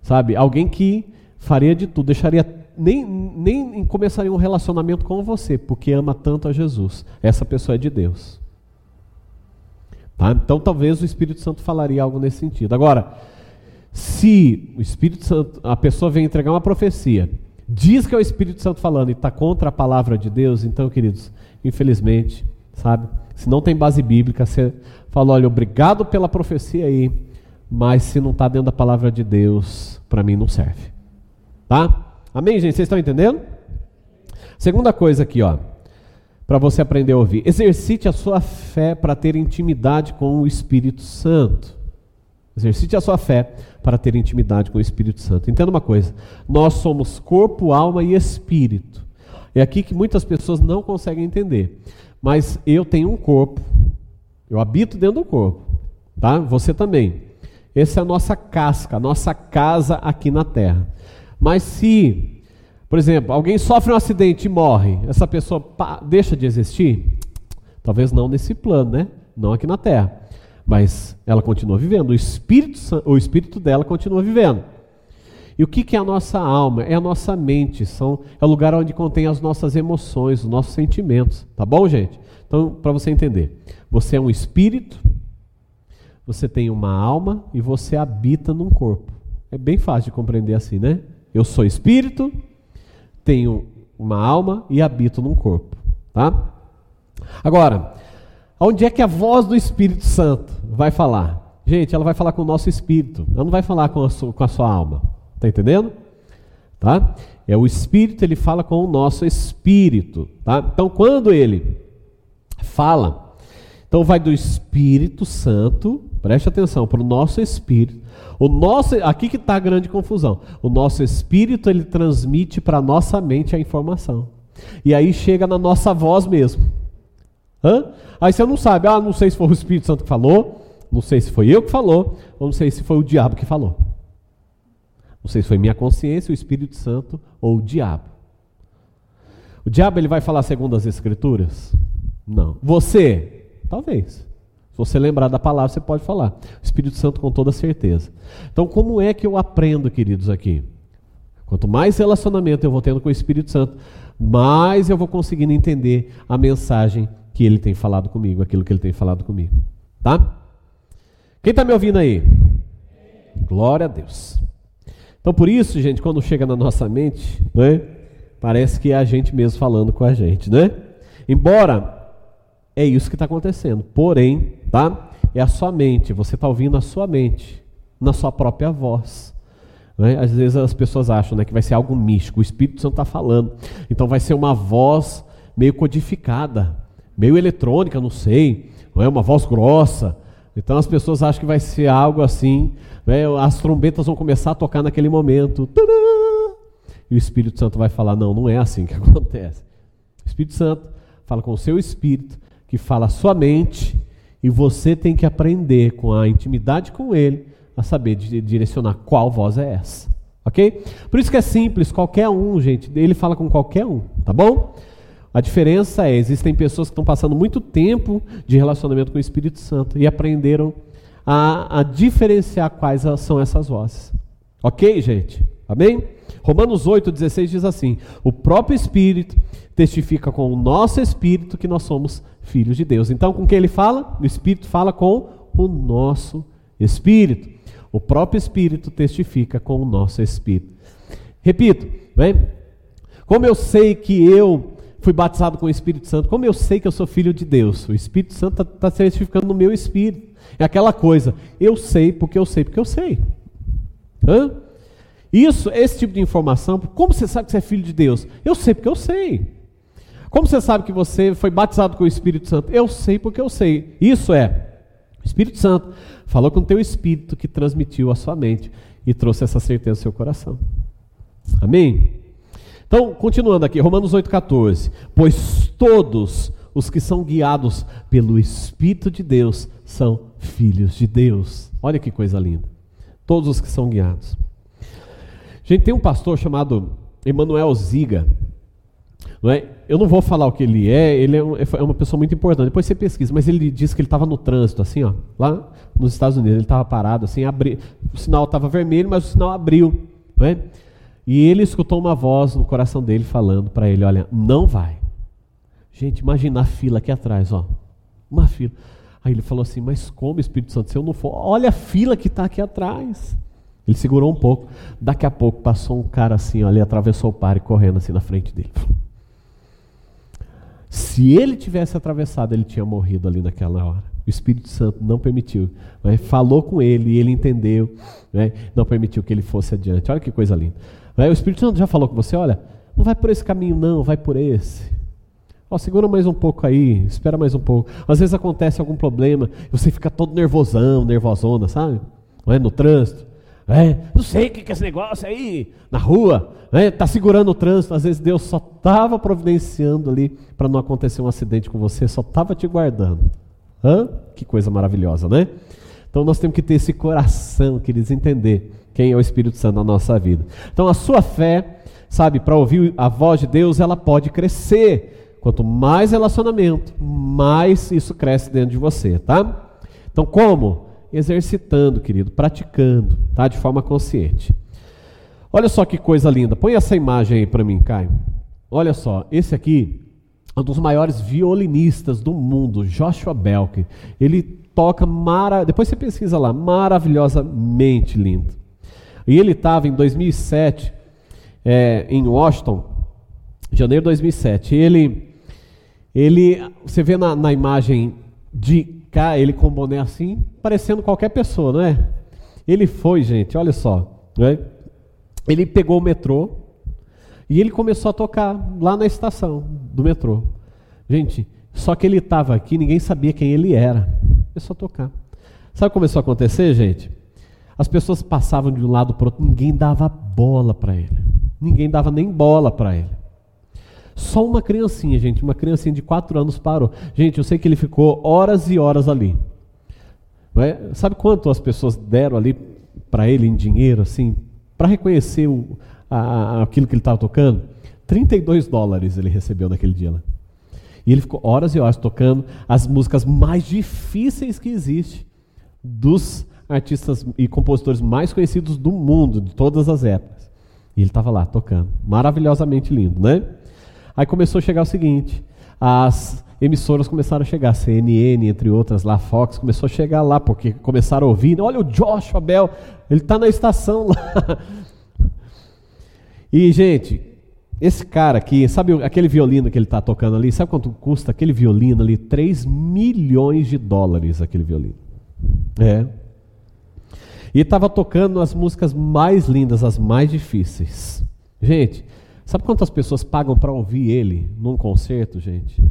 Sabe? Alguém que faria de tudo, deixaria nem, nem começaria um relacionamento com você, porque ama tanto a Jesus. Essa pessoa é de Deus. Tá? Então talvez o Espírito Santo falaria algo nesse sentido. Agora, se o Espírito Santo, a pessoa vem entregar uma profecia, diz que é o Espírito Santo falando e está contra a palavra de Deus, então, queridos, infelizmente, sabe? Se não tem base bíblica, você fala, olha, obrigado pela profecia aí, mas se não está dentro da palavra de Deus, para mim não serve. Tá? Amém, gente? Vocês estão entendendo? Segunda coisa aqui, ó, para você aprender a ouvir. Exercite a sua fé para ter intimidade com o Espírito Santo. Exercite a sua fé para ter intimidade com o Espírito Santo. Entenda uma coisa: nós somos corpo, alma e espírito. É aqui que muitas pessoas não conseguem entender. Mas eu tenho um corpo, eu habito dentro do corpo, tá? Você também. Essa é a nossa casca, a nossa casa aqui na terra. Mas se, por exemplo, alguém sofre um acidente e morre, essa pessoa deixa de existir? Talvez não nesse plano, né? Não aqui na Terra. Mas ela continua vivendo, o espírito, o espírito dela continua vivendo. E o que, que é a nossa alma? É a nossa mente, são, é o lugar onde contém as nossas emoções, os nossos sentimentos. Tá bom, gente? Então, para você entender, você é um espírito, você tem uma alma e você habita num corpo. É bem fácil de compreender assim, né? Eu sou espírito, tenho uma alma e habito num corpo, tá? Agora, onde é que a voz do Espírito Santo vai falar? Gente, ela vai falar com o nosso espírito, ela não vai falar com a sua, com a sua alma, tá entendendo? Tá? É o espírito, ele fala com o nosso espírito, tá? Então, quando ele fala, então vai do Espírito Santo, preste atenção, para o nosso espírito, o nosso, aqui que está a grande confusão. O nosso espírito ele transmite para a nossa mente a informação. E aí chega na nossa voz mesmo. Hã? Aí você não sabe, ah, não sei se foi o Espírito Santo que falou, não sei se foi eu que falou, ou não sei se foi o diabo que falou. Não sei se foi minha consciência, o Espírito Santo ou o diabo. O diabo ele vai falar segundo as Escrituras? Não. Você? Talvez. Se você lembrar da palavra, você pode falar. O Espírito Santo com toda certeza. Então, como é que eu aprendo, queridos, aqui? Quanto mais relacionamento eu vou tendo com o Espírito Santo, mais eu vou conseguindo entender a mensagem que ele tem falado comigo, aquilo que ele tem falado comigo. Tá? Quem está me ouvindo aí? Glória a Deus. Então, por isso, gente, quando chega na nossa mente, né, parece que é a gente mesmo falando com a gente, né? Embora é isso que está acontecendo. Porém, tá? É a sua mente. Você está ouvindo a sua mente, na sua própria voz. Né? Às vezes as pessoas acham né, que vai ser algo místico. O Espírito Santo está falando. Então vai ser uma voz meio codificada, meio eletrônica, não sei. Não é uma voz grossa. Então as pessoas acham que vai ser algo assim. Né? As trombetas vão começar a tocar naquele momento. E o Espírito Santo vai falar: não, não é assim que acontece. O Espírito Santo fala com o seu espírito que fala a sua mente, e você tem que aprender com a intimidade com ele a saber direcionar qual voz é essa. Ok? Por isso que é simples, qualquer um, gente, ele fala com qualquer um, tá bom? A diferença é, existem pessoas que estão passando muito tempo de relacionamento com o Espírito Santo e aprenderam a, a diferenciar quais são essas vozes. Ok, gente? Amém? Romanos 8,16 diz assim: O próprio Espírito testifica com o nosso espírito que nós somos filhos de Deus. Então, com quem ele fala? O Espírito fala com o nosso espírito. O próprio Espírito testifica com o nosso espírito. Repito, bem? Como eu sei que eu fui batizado com o Espírito Santo, como eu sei que eu sou filho de Deus? O Espírito Santo está tá testificando no meu espírito. É aquela coisa, eu sei porque eu sei porque eu sei. Hã? Isso, esse tipo de informação, como você sabe que você é filho de Deus? Eu sei porque eu sei. Como você sabe que você foi batizado com o Espírito Santo? Eu sei porque eu sei. Isso é, o Espírito Santo falou com o teu espírito que transmitiu a sua mente e trouxe essa certeza ao seu coração. Amém? Então, continuando aqui, Romanos 8,14. Pois todos os que são guiados pelo Espírito de Deus são filhos de Deus. Olha que coisa linda. Todos os que são guiados. Gente, tem um pastor chamado Emanuel Ziga. Não é? Eu não vou falar o que ele é, ele é, um, é uma pessoa muito importante. Depois você pesquisa, mas ele disse que ele estava no trânsito, assim, ó, lá nos Estados Unidos. Ele estava parado, assim, abri, o sinal estava vermelho, mas o sinal abriu. Não é? E ele escutou uma voz no coração dele falando para ele: Olha, não vai. Gente, imagina a fila aqui atrás, ó. Uma fila. Aí ele falou assim: Mas como, Espírito Santo, se eu não for? Olha a fila que está aqui atrás. Ele segurou um pouco. Daqui a pouco passou um cara assim, ali atravessou o par e correndo assim na frente dele. Se ele tivesse atravessado, ele tinha morrido ali naquela hora. O Espírito Santo não permitiu. Né? Falou com ele e ele entendeu. Né? Não permitiu que ele fosse adiante. Olha que coisa linda. Né? O Espírito Santo já falou com você: olha, não vai por esse caminho, não, vai por esse. Ó, segura mais um pouco aí, espera mais um pouco. Às vezes acontece algum problema, você fica todo nervosão, nervosona, sabe? Não é? No trânsito. É, não sei o que é esse negócio aí na rua, está segurando o trânsito. Às vezes Deus só estava providenciando ali para não acontecer um acidente com você, só estava te guardando. Hã? Que coisa maravilhosa, né? Então nós temos que ter esse coração, queridos, entender quem é o Espírito Santo na nossa vida. Então a sua fé, sabe, para ouvir a voz de Deus, ela pode crescer. Quanto mais relacionamento, mais isso cresce dentro de você, tá? Então como? exercitando, querido, praticando, tá? De forma consciente. Olha só que coisa linda. Põe essa imagem aí para mim, Caio. Olha só, esse aqui é um dos maiores violinistas do mundo, Joshua Belk. Ele toca mara... depois você pesquisa lá, maravilhosamente lindo. E ele estava em 2007 é, em Washington, janeiro de 2007. Ele, ele, você vê na, na imagem de cá, ele com boné assim, parecendo qualquer pessoa, não é? Ele foi, gente, olha só. Né? Ele pegou o metrô e ele começou a tocar lá na estação do metrô. Gente, só que ele estava aqui, ninguém sabia quem ele era. Começou a tocar. Sabe o que começou a acontecer, gente? As pessoas passavam de um lado para o outro, ninguém dava bola para ele. Ninguém dava nem bola para ele. Só uma criancinha, gente, uma criancinha de 4 anos parou. Gente, eu sei que ele ficou horas e horas ali. É? Sabe quanto as pessoas deram ali para ele em dinheiro, assim, para reconhecer o, a, aquilo que ele estava tocando? 32 dólares ele recebeu naquele dia lá. E ele ficou horas e horas tocando as músicas mais difíceis que existe dos artistas e compositores mais conhecidos do mundo, de todas as épocas. E ele estava lá tocando, maravilhosamente lindo, né? Aí começou a chegar o seguinte: as emissoras começaram a chegar, CNN, entre outras, lá, Fox, começou a chegar lá, porque começaram a ouvir, olha o Joshua Bell, ele está na estação lá. E, gente, esse cara aqui, sabe aquele violino que ele está tocando ali? Sabe quanto custa aquele violino ali? 3 milhões de dólares aquele violino. É. E estava tocando as músicas mais lindas, as mais difíceis. Gente, sabe quantas pessoas pagam para ouvir ele num concerto, gente?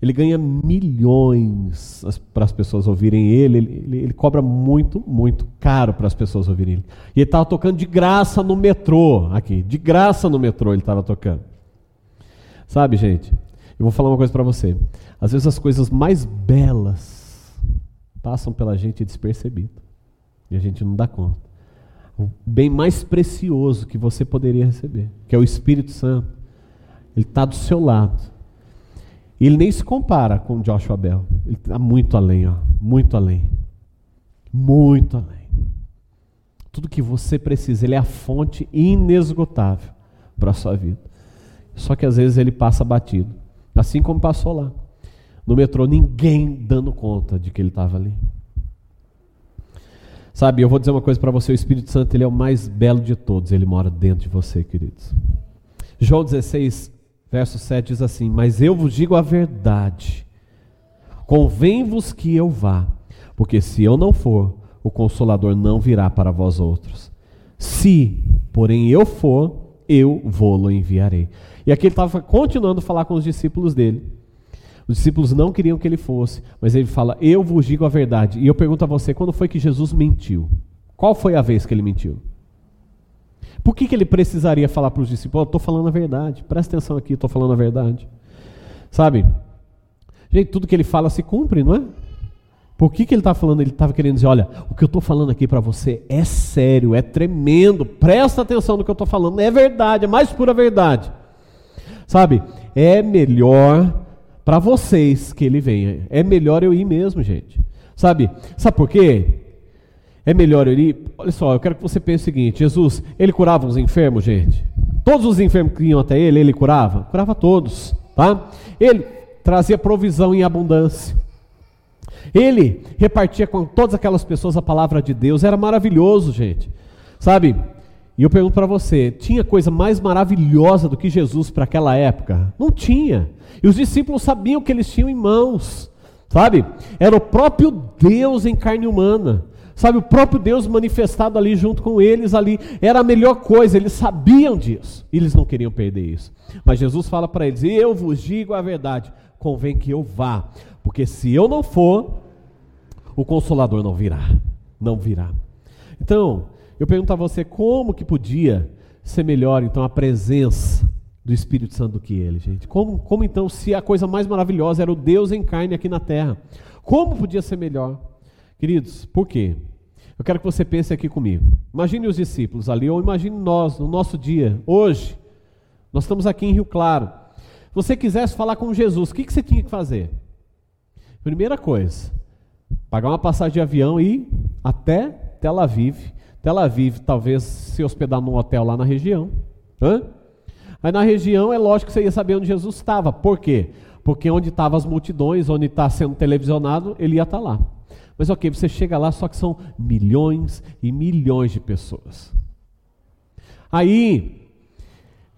Ele ganha milhões para as pessoas ouvirem ele. Ele, ele, ele cobra muito, muito caro para as pessoas ouvirem ele. E ele estava tocando de graça no metrô, aqui. De graça no metrô ele estava tocando. Sabe, gente? Eu vou falar uma coisa para você. Às vezes as coisas mais belas passam pela gente despercebido. E a gente não dá conta. O bem mais precioso que você poderia receber, que é o Espírito Santo, ele está do seu lado ele nem se compara com Joshua Bell. Ele está muito além, ó, muito além. Muito além. Tudo que você precisa, ele é a fonte inesgotável para a sua vida. Só que às vezes ele passa batido. Assim como passou lá. No metrô, ninguém dando conta de que ele estava ali. Sabe, eu vou dizer uma coisa para você: o Espírito Santo ele é o mais belo de todos, ele mora dentro de você, queridos. João 16, Verso 7 diz assim: Mas eu vos digo a verdade, convém-vos que eu vá, porque se eu não for, o consolador não virá para vós outros. Se, porém, eu for, eu vou-lo enviarei. E aqui ele estava continuando a falar com os discípulos dele. Os discípulos não queriam que ele fosse, mas ele fala: Eu vos digo a verdade. E eu pergunto a você: quando foi que Jesus mentiu? Qual foi a vez que ele mentiu? Por que, que ele precisaria falar para os discípulos? Estou falando a verdade, presta atenção aqui, estou falando a verdade. Sabe? Gente, tudo que ele fala se cumpre, não é? Por que, que ele está falando? Ele estava querendo dizer: olha, o que eu estou falando aqui para você é sério, é tremendo, presta atenção no que eu estou falando, é verdade, é mais pura verdade. Sabe? É melhor para vocês que ele venha, é melhor eu ir mesmo, gente. Sabe? Sabe por quê? É melhor ele. Olha só, eu quero que você pense o seguinte: Jesus, ele curava os enfermos, gente. Todos os enfermos que iam até ele, ele curava? Curava todos, tá? Ele trazia provisão em abundância. Ele repartia com todas aquelas pessoas a palavra de Deus. Era maravilhoso, gente. Sabe? E eu pergunto para você: tinha coisa mais maravilhosa do que Jesus para aquela época? Não tinha. E os discípulos sabiam que eles tinham em mãos. Sabe? Era o próprio Deus em carne humana. Sabe, o próprio Deus manifestado ali junto com eles ali, era a melhor coisa, eles sabiam disso, e eles não queriam perder isso. Mas Jesus fala para eles: Eu vos digo a verdade, convém que eu vá, porque se eu não for, o consolador não virá, não virá. Então, eu pergunto a você, como que podia ser melhor então a presença do Espírito Santo do que ele, gente? Como, como então, se a coisa mais maravilhosa era o Deus em carne aqui na terra, como podia ser melhor? Queridos, por quê? Eu quero que você pense aqui comigo. Imagine os discípulos ali, ou imagine nós, no nosso dia, hoje. Nós estamos aqui em Rio Claro. Se você quisesse falar com Jesus, o que, que você tinha que fazer? Primeira coisa, pagar uma passagem de avião e ir até Tel Aviv. Tel Aviv, talvez se hospedar num hotel lá na região. Hã? Aí na região é lógico que você ia saber onde Jesus estava. Por quê? Porque onde estavam as multidões, onde está sendo televisionado, ele ia estar tá lá. Mas ok, você chega lá, só que são milhões e milhões de pessoas. Aí,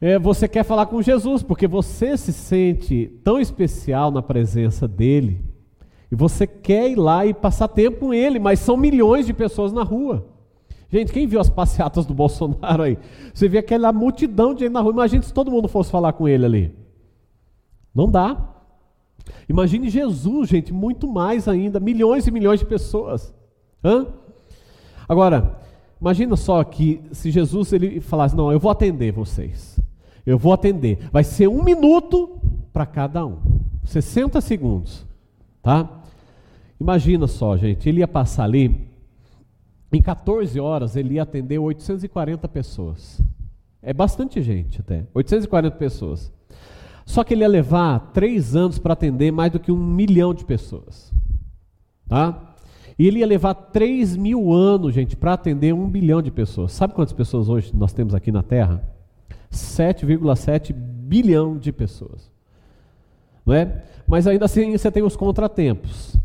é, você quer falar com Jesus, porque você se sente tão especial na presença dele, e você quer ir lá e passar tempo com ele, mas são milhões de pessoas na rua. Gente, quem viu as passeatas do Bolsonaro aí? Você vê aquela multidão de gente na rua. Imagina se todo mundo fosse falar com ele ali. Não dá. Imagine Jesus, gente, muito mais ainda, milhões e milhões de pessoas. Hã? Agora, imagina só que se Jesus ele falasse: Não, eu vou atender vocês. Eu vou atender. Vai ser um minuto para cada um. 60 segundos. Tá? Imagina só, gente. Ele ia passar ali. Em 14 horas, ele ia atender 840 pessoas. É bastante gente até. 840 pessoas. Só que ele ia levar três anos para atender mais do que um milhão de pessoas. Tá? E ele ia levar três mil anos, gente, para atender um bilhão de pessoas. Sabe quantas pessoas hoje nós temos aqui na Terra? 7,7 bilhão de pessoas. Não é? Mas ainda assim você tem os contratempos.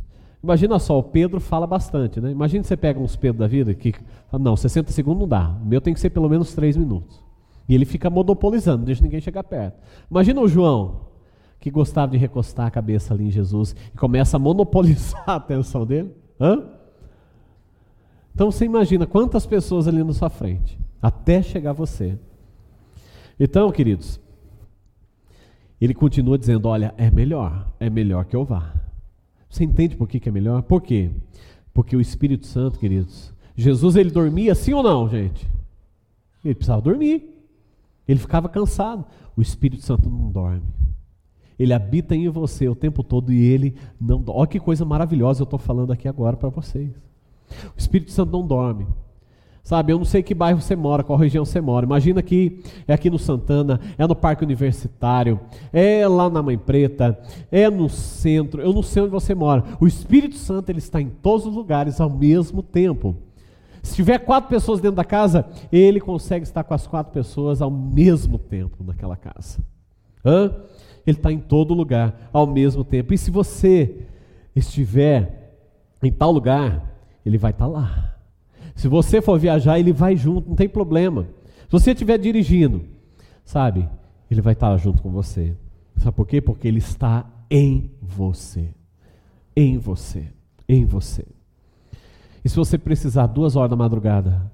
Imagina só, o Pedro fala bastante, né? Imagina você pega uns Pedro da vida que, não, 60 segundos não dá. O meu tem que ser pelo menos 3 minutos. E ele fica monopolizando, não deixa ninguém chegar perto. Imagina o João, que gostava de recostar a cabeça ali em Jesus e começa a monopolizar a atenção dele. Hã? Então você imagina quantas pessoas ali na sua frente, até chegar você. Então, queridos, ele continua dizendo: olha, é melhor, é melhor que eu vá. Você entende por que, que é melhor? Por quê? Porque o Espírito Santo, queridos, Jesus ele dormia sim ou não, gente? Ele precisava dormir. Ele ficava cansado. O Espírito Santo não dorme. Ele habita em você o tempo todo e ele não dorme. Olha que coisa maravilhosa eu estou falando aqui agora para vocês. O Espírito Santo não dorme. Sabe, eu não sei que bairro você mora, qual região você mora. Imagina que é aqui no Santana, é no Parque Universitário, é lá na Mãe Preta, é no centro, eu não sei onde você mora. O Espírito Santo ele está em todos os lugares ao mesmo tempo. Se tiver quatro pessoas dentro da casa, ele consegue estar com as quatro pessoas ao mesmo tempo naquela casa. Hã? Ele está em todo lugar ao mesmo tempo. E se você estiver em tal lugar, ele vai estar lá. Se você for viajar, ele vai junto, não tem problema. Se você estiver dirigindo, sabe, ele vai estar junto com você. Sabe por quê? Porque ele está em você. Em você. Em você. E se você precisar duas horas da madrugada,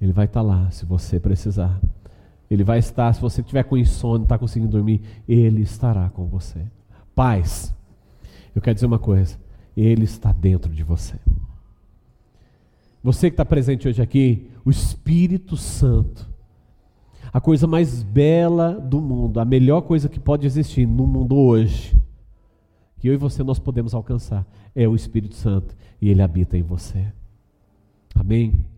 ele vai estar lá, se você precisar. Ele vai estar, se você estiver com insônia, está conseguindo dormir, ele estará com você. Paz, eu quero dizer uma coisa: ele está dentro de você. Você que está presente hoje aqui, o Espírito Santo, a coisa mais bela do mundo, a melhor coisa que pode existir no mundo hoje, que eu e você nós podemos alcançar, é o Espírito Santo e ele habita em você. Amém?